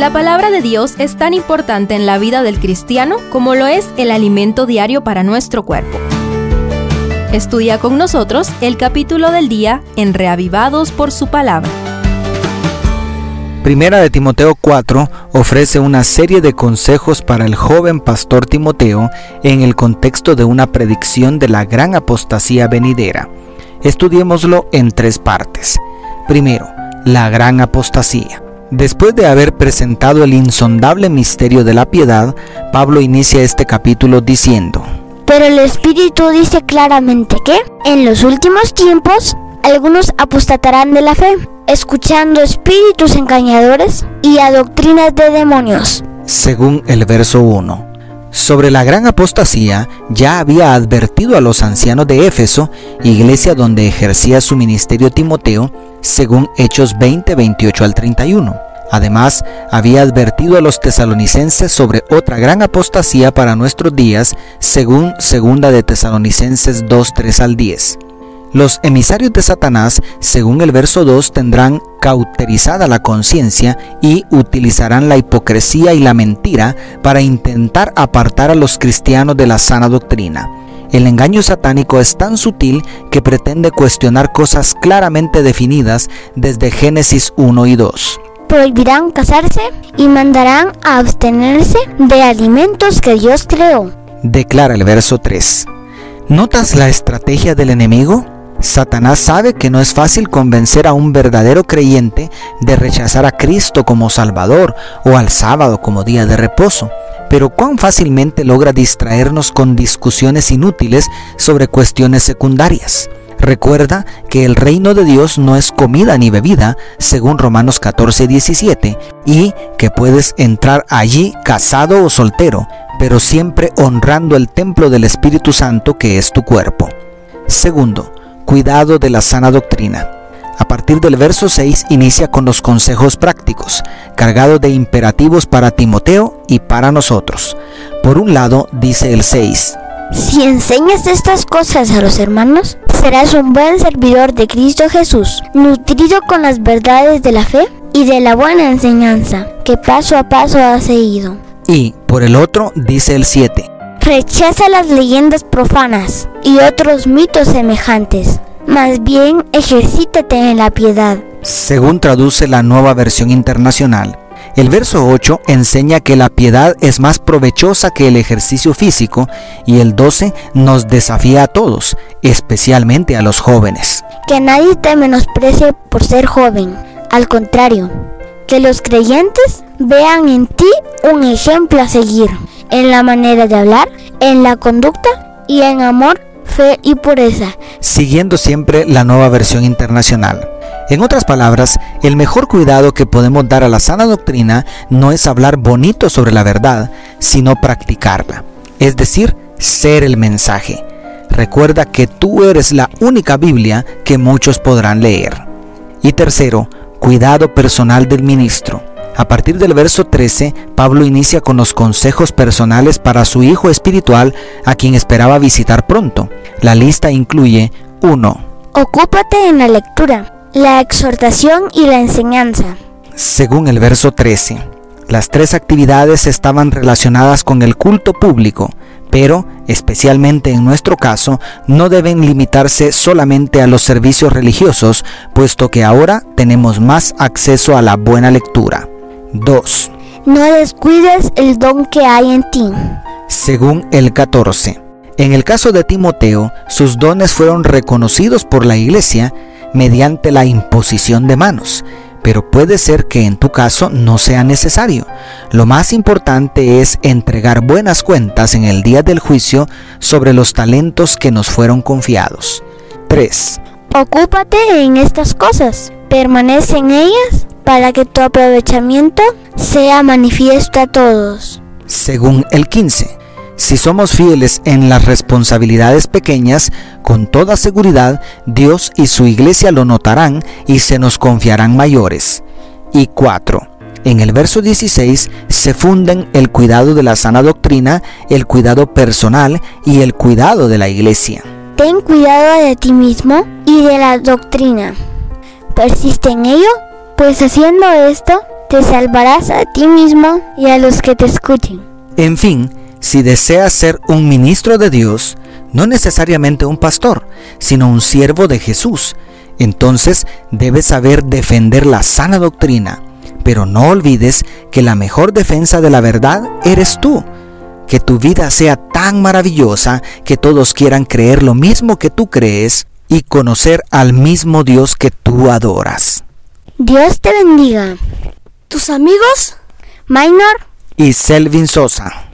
La palabra de Dios es tan importante en la vida del cristiano como lo es el alimento diario para nuestro cuerpo. Estudia con nosotros el capítulo del día en Reavivados por su palabra. Primera de Timoteo 4 ofrece una serie de consejos para el joven pastor Timoteo en el contexto de una predicción de la gran apostasía venidera. Estudiémoslo en tres partes. Primero, la gran apostasía. Después de haber presentado el insondable misterio de la piedad, Pablo inicia este capítulo diciendo, Pero el Espíritu dice claramente que, en los últimos tiempos, algunos apostatarán de la fe escuchando espíritus engañadores y a doctrinas de demonios. Según el verso 1. Sobre la gran apostasía ya había advertido a los ancianos de Éfeso, iglesia donde ejercía su ministerio Timoteo, según Hechos 20, 28 al 31. Además, había advertido a los tesalonicenses sobre otra gran apostasía para nuestros días, según segunda de Tesalonicenses 2, 3 al 10. Los emisarios de Satanás, según el verso 2, tendrán cauterizada la conciencia y utilizarán la hipocresía y la mentira para intentar apartar a los cristianos de la sana doctrina. El engaño satánico es tan sutil que pretende cuestionar cosas claramente definidas desde Génesis 1 y 2. Prohibirán casarse y mandarán a abstenerse de alimentos que Dios creó. Declara el verso 3. ¿Notas la estrategia del enemigo? Satanás sabe que no es fácil convencer a un verdadero creyente de rechazar a Cristo como Salvador o al sábado como día de reposo, pero cuán fácilmente logra distraernos con discusiones inútiles sobre cuestiones secundarias. Recuerda que el reino de Dios no es comida ni bebida, según Romanos 14, 17, y que puedes entrar allí casado o soltero, pero siempre honrando el templo del Espíritu Santo que es tu cuerpo. Segundo, cuidado de la sana doctrina. A partir del verso 6 inicia con los consejos prácticos, cargados de imperativos para Timoteo y para nosotros. Por un lado, dice el 6, Si enseñas estas cosas a los hermanos, serás un buen servidor de Cristo Jesús, nutrido con las verdades de la fe y de la buena enseñanza que paso a paso has seguido. Y por el otro, dice el 7, Rechaza las leyendas profanas y otros mitos semejantes. Más bien ejercítate en la piedad. según traduce la nueva versión internacional. El verso 8 enseña que la piedad es más provechosa que el ejercicio físico y el 12 nos desafía a todos, especialmente a los jóvenes. Que nadie te menosprecie por ser joven. Al contrario, que los creyentes vean en ti un ejemplo a seguir, en la manera de hablar, en la conducta y en amor, fe y pureza. siguiendo siempre la nueva versión internacional. En otras palabras, el mejor cuidado que podemos dar a la sana doctrina no es hablar bonito sobre la verdad, sino practicarla, es decir, ser el mensaje. Recuerda que tú eres la única Biblia que muchos podrán leer. Y tercero, cuidado personal del ministro. A partir del verso 13, Pablo inicia con los consejos personales para su hijo espiritual a quien esperaba visitar pronto. La lista incluye 1. Ocúpate en la lectura, la exhortación y la enseñanza. Según el verso 13, las tres actividades estaban relacionadas con el culto público, pero, especialmente en nuestro caso, no deben limitarse solamente a los servicios religiosos, puesto que ahora tenemos más acceso a la buena lectura. 2. No descuides el don que hay en ti. Según el 14. En el caso de Timoteo, sus dones fueron reconocidos por la iglesia mediante la imposición de manos, pero puede ser que en tu caso no sea necesario. Lo más importante es entregar buenas cuentas en el día del juicio sobre los talentos que nos fueron confiados. 3. Ocúpate en estas cosas, permanece en ellas para que tu aprovechamiento sea manifiesto a todos. Según el 15. Si somos fieles en las responsabilidades pequeñas, con toda seguridad Dios y su iglesia lo notarán y se nos confiarán mayores. Y 4. En el verso 16 se funden el cuidado de la sana doctrina, el cuidado personal y el cuidado de la iglesia. Ten cuidado de ti mismo y de la doctrina. Persiste en ello, pues haciendo esto te salvarás a ti mismo y a los que te escuchen. En fin, si deseas ser un ministro de Dios, no necesariamente un pastor, sino un siervo de Jesús, entonces debes saber defender la sana doctrina. Pero no olvides que la mejor defensa de la verdad eres tú. Que tu vida sea tan maravillosa que todos quieran creer lo mismo que tú crees y conocer al mismo Dios que tú adoras. Dios te bendiga. ¿Tus amigos? Minor Y Selvin Sosa.